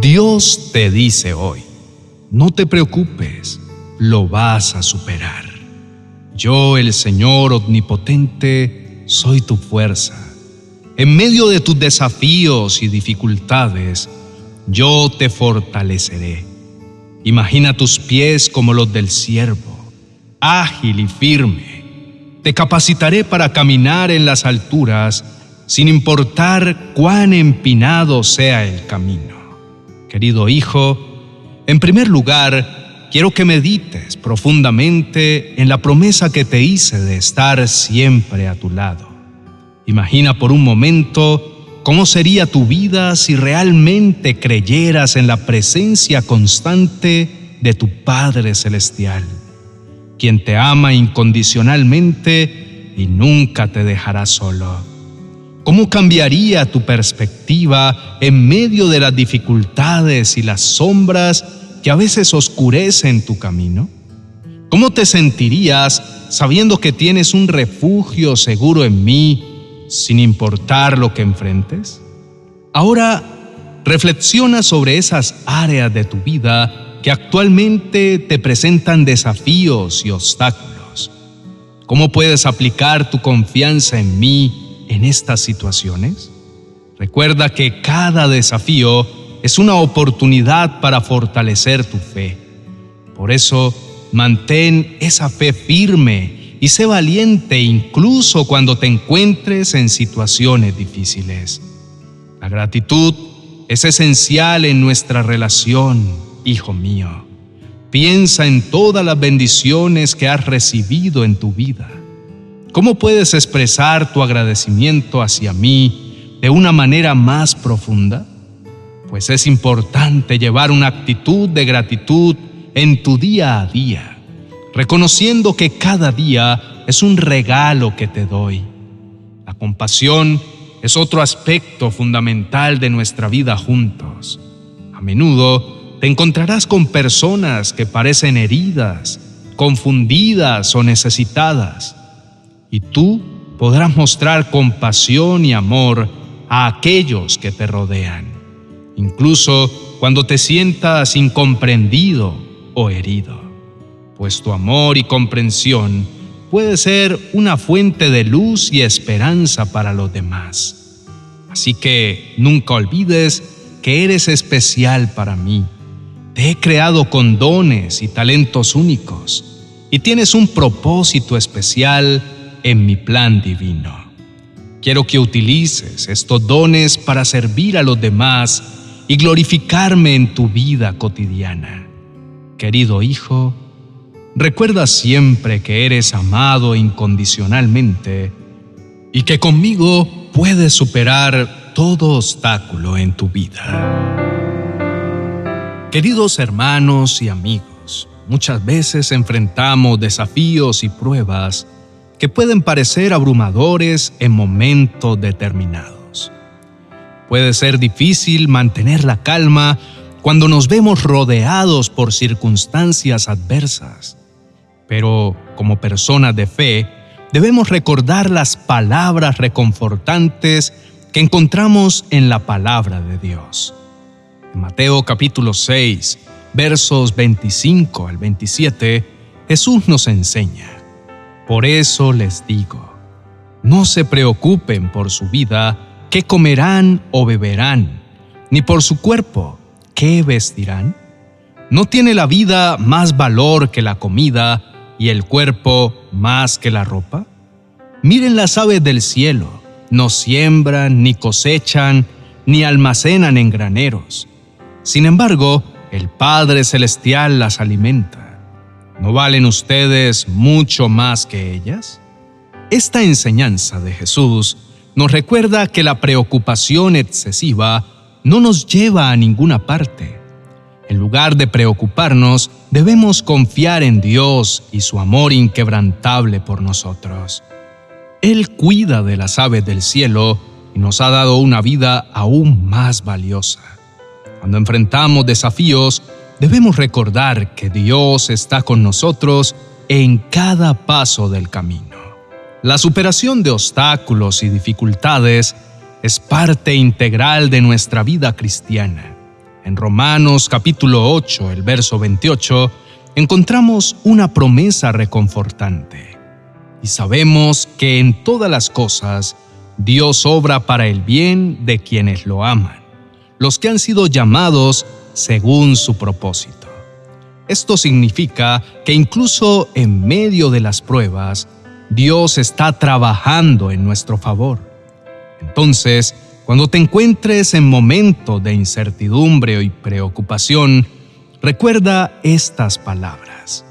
Dios te dice hoy, no te preocupes, lo vas a superar. Yo, el Señor Omnipotente, soy tu fuerza. En medio de tus desafíos y dificultades, yo te fortaleceré. Imagina tus pies como los del siervo, ágil y firme. Te capacitaré para caminar en las alturas sin importar cuán empinado sea el camino. Querido hijo, en primer lugar, quiero que medites profundamente en la promesa que te hice de estar siempre a tu lado. Imagina por un momento cómo sería tu vida si realmente creyeras en la presencia constante de tu Padre Celestial, quien te ama incondicionalmente y nunca te dejará solo. ¿Cómo cambiaría tu perspectiva en medio de las dificultades y las sombras que a veces oscurecen tu camino? ¿Cómo te sentirías sabiendo que tienes un refugio seguro en mí sin importar lo que enfrentes? Ahora reflexiona sobre esas áreas de tu vida que actualmente te presentan desafíos y obstáculos. ¿Cómo puedes aplicar tu confianza en mí en estas situaciones? Recuerda que cada desafío es una oportunidad para fortalecer tu fe. Por eso, mantén esa fe firme y sé valiente incluso cuando te encuentres en situaciones difíciles. La gratitud es esencial en nuestra relación, hijo mío. Piensa en todas las bendiciones que has recibido en tu vida ¿Cómo puedes expresar tu agradecimiento hacia mí de una manera más profunda? Pues es importante llevar una actitud de gratitud en tu día a día, reconociendo que cada día es un regalo que te doy. La compasión es otro aspecto fundamental de nuestra vida juntos. A menudo te encontrarás con personas que parecen heridas, confundidas o necesitadas y tú podrás mostrar compasión y amor a aquellos que te rodean, incluso cuando te sientas incomprendido o herido, pues tu amor y comprensión puede ser una fuente de luz y esperanza para los demás. Así que nunca olvides que eres especial para mí. Te he creado con dones y talentos únicos y tienes un propósito especial en mi plan divino. Quiero que utilices estos dones para servir a los demás y glorificarme en tu vida cotidiana. Querido hijo, recuerda siempre que eres amado incondicionalmente y que conmigo puedes superar todo obstáculo en tu vida. Queridos hermanos y amigos, muchas veces enfrentamos desafíos y pruebas que pueden parecer abrumadores en momentos determinados. Puede ser difícil mantener la calma cuando nos vemos rodeados por circunstancias adversas, pero como personas de fe debemos recordar las palabras reconfortantes que encontramos en la palabra de Dios. En Mateo capítulo 6, versos 25 al 27, Jesús nos enseña, por eso les digo, no se preocupen por su vida, qué comerán o beberán, ni por su cuerpo, qué vestirán. ¿No tiene la vida más valor que la comida y el cuerpo más que la ropa? Miren las aves del cielo, no siembran, ni cosechan, ni almacenan en graneros. Sin embargo, el Padre Celestial las alimenta. ¿No valen ustedes mucho más que ellas? Esta enseñanza de Jesús nos recuerda que la preocupación excesiva no nos lleva a ninguna parte. En lugar de preocuparnos, debemos confiar en Dios y su amor inquebrantable por nosotros. Él cuida de las aves del cielo y nos ha dado una vida aún más valiosa. Cuando enfrentamos desafíos, debemos recordar que Dios está con nosotros en cada paso del camino. La superación de obstáculos y dificultades es parte integral de nuestra vida cristiana. En Romanos capítulo 8, el verso 28, encontramos una promesa reconfortante. Y sabemos que en todas las cosas Dios obra para el bien de quienes lo aman, los que han sido llamados según su propósito. Esto significa que incluso en medio de las pruebas, Dios está trabajando en nuestro favor. Entonces, cuando te encuentres en momentos de incertidumbre y preocupación, recuerda estas palabras.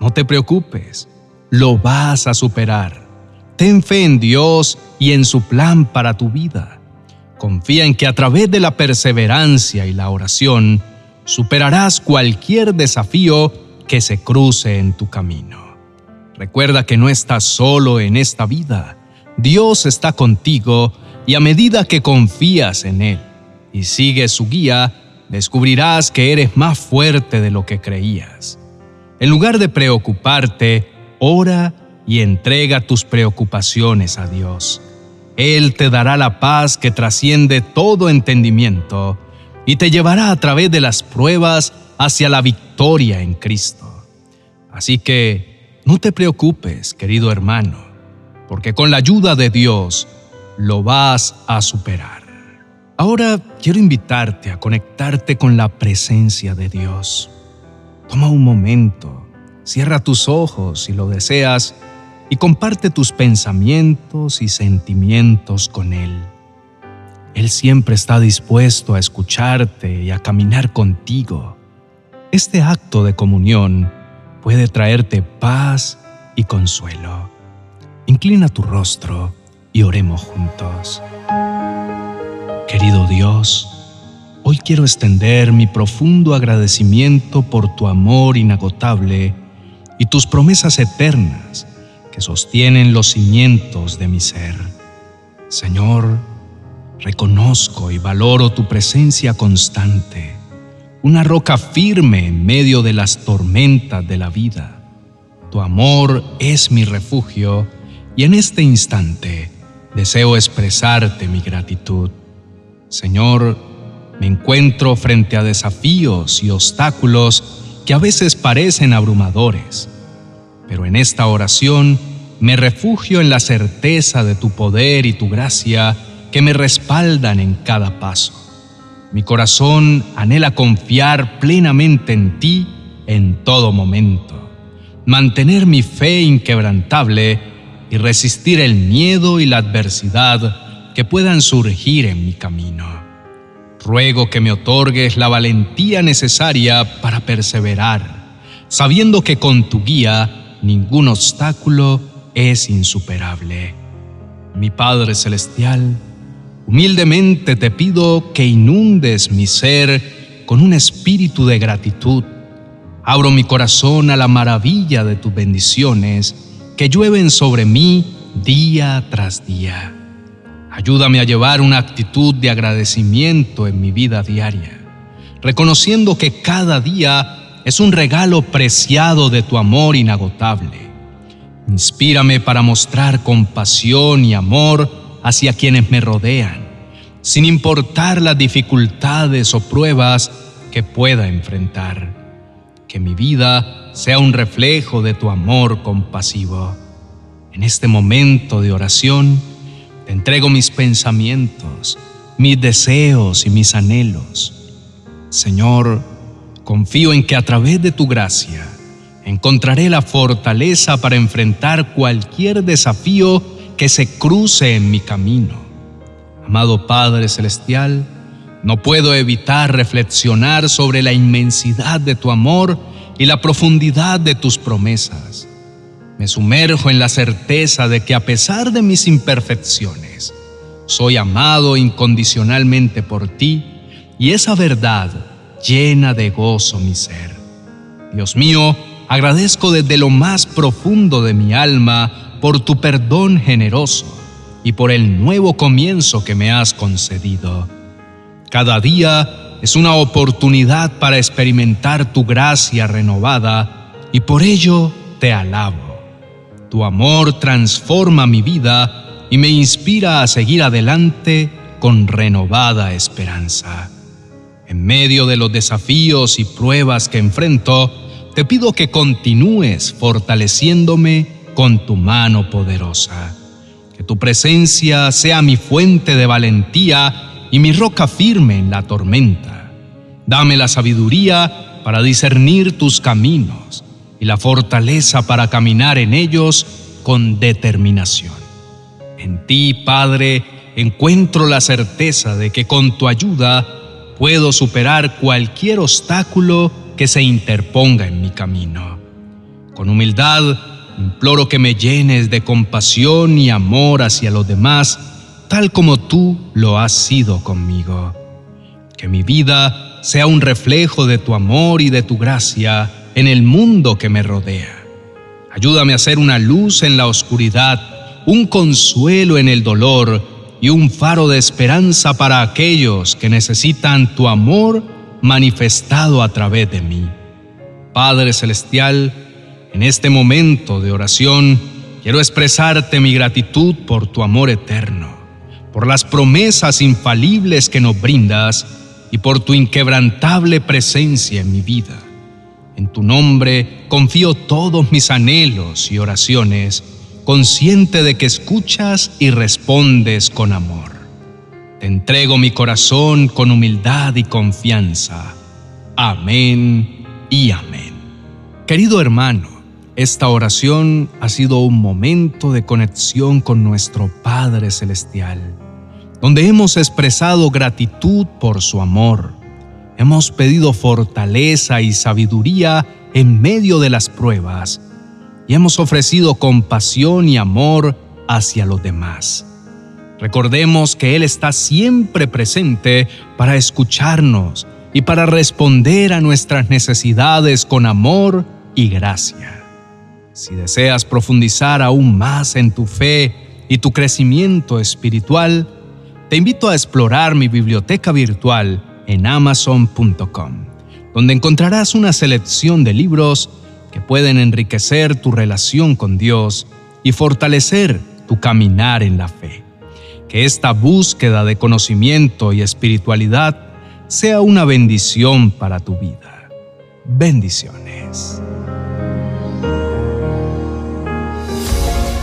No te preocupes, lo vas a superar. Ten fe en Dios y en su plan para tu vida. Confía en que a través de la perseverancia y la oración superarás cualquier desafío que se cruce en tu camino. Recuerda que no estás solo en esta vida. Dios está contigo y a medida que confías en Él y sigues su guía, descubrirás que eres más fuerte de lo que creías. En lugar de preocuparte, ora y entrega tus preocupaciones a Dios. Él te dará la paz que trasciende todo entendimiento y te llevará a través de las pruebas hacia la victoria en Cristo. Así que no te preocupes, querido hermano, porque con la ayuda de Dios lo vas a superar. Ahora quiero invitarte a conectarte con la presencia de Dios. Toma un momento, cierra tus ojos si lo deseas y comparte tus pensamientos y sentimientos con Él. Él siempre está dispuesto a escucharte y a caminar contigo. Este acto de comunión puede traerte paz y consuelo. Inclina tu rostro y oremos juntos. Querido Dios, hoy quiero extender mi profundo agradecimiento por tu amor inagotable y tus promesas eternas que sostienen los cimientos de mi ser. Señor, reconozco y valoro tu presencia constante, una roca firme en medio de las tormentas de la vida. Tu amor es mi refugio y en este instante deseo expresarte mi gratitud. Señor, me encuentro frente a desafíos y obstáculos que a veces parecen abrumadores pero en esta oración me refugio en la certeza de tu poder y tu gracia que me respaldan en cada paso. Mi corazón anhela confiar plenamente en ti en todo momento, mantener mi fe inquebrantable y resistir el miedo y la adversidad que puedan surgir en mi camino. Ruego que me otorgues la valentía necesaria para perseverar, sabiendo que con tu guía ningún obstáculo es insuperable. Mi Padre Celestial, humildemente te pido que inundes mi ser con un espíritu de gratitud. Abro mi corazón a la maravilla de tus bendiciones que llueven sobre mí día tras día. Ayúdame a llevar una actitud de agradecimiento en mi vida diaria, reconociendo que cada día es un regalo preciado de tu amor inagotable. Inspírame para mostrar compasión y amor hacia quienes me rodean, sin importar las dificultades o pruebas que pueda enfrentar. Que mi vida sea un reflejo de tu amor compasivo. En este momento de oración, te entrego mis pensamientos, mis deseos y mis anhelos. Señor, Confío en que a través de tu gracia encontraré la fortaleza para enfrentar cualquier desafío que se cruce en mi camino. Amado Padre Celestial, no puedo evitar reflexionar sobre la inmensidad de tu amor y la profundidad de tus promesas. Me sumerjo en la certeza de que a pesar de mis imperfecciones, soy amado incondicionalmente por ti y esa verdad llena de gozo mi ser. Dios mío, agradezco desde lo más profundo de mi alma por tu perdón generoso y por el nuevo comienzo que me has concedido. Cada día es una oportunidad para experimentar tu gracia renovada y por ello te alabo. Tu amor transforma mi vida y me inspira a seguir adelante con renovada esperanza. En medio de los desafíos y pruebas que enfrento, te pido que continúes fortaleciéndome con tu mano poderosa. Que tu presencia sea mi fuente de valentía y mi roca firme en la tormenta. Dame la sabiduría para discernir tus caminos y la fortaleza para caminar en ellos con determinación. En ti, Padre, encuentro la certeza de que con tu ayuda puedo superar cualquier obstáculo que se interponga en mi camino. Con humildad, imploro que me llenes de compasión y amor hacia los demás, tal como tú lo has sido conmigo. Que mi vida sea un reflejo de tu amor y de tu gracia en el mundo que me rodea. Ayúdame a ser una luz en la oscuridad, un consuelo en el dolor, y un faro de esperanza para aquellos que necesitan tu amor manifestado a través de mí. Padre Celestial, en este momento de oración, quiero expresarte mi gratitud por tu amor eterno, por las promesas infalibles que nos brindas y por tu inquebrantable presencia en mi vida. En tu nombre confío todos mis anhelos y oraciones consciente de que escuchas y respondes con amor. Te entrego mi corazón con humildad y confianza. Amén y amén. Querido hermano, esta oración ha sido un momento de conexión con nuestro Padre Celestial, donde hemos expresado gratitud por su amor. Hemos pedido fortaleza y sabiduría en medio de las pruebas y hemos ofrecido compasión y amor hacia los demás. Recordemos que Él está siempre presente para escucharnos y para responder a nuestras necesidades con amor y gracia. Si deseas profundizar aún más en tu fe y tu crecimiento espiritual, te invito a explorar mi biblioteca virtual en amazon.com, donde encontrarás una selección de libros que pueden enriquecer tu relación con Dios y fortalecer tu caminar en la fe. Que esta búsqueda de conocimiento y espiritualidad sea una bendición para tu vida. Bendiciones.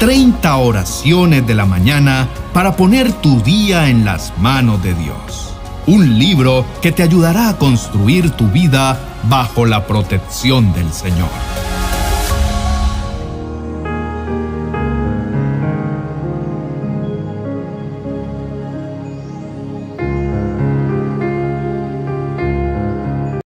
30 oraciones de la mañana para poner tu día en las manos de Dios. Un libro que te ayudará a construir tu vida bajo la protección del Señor.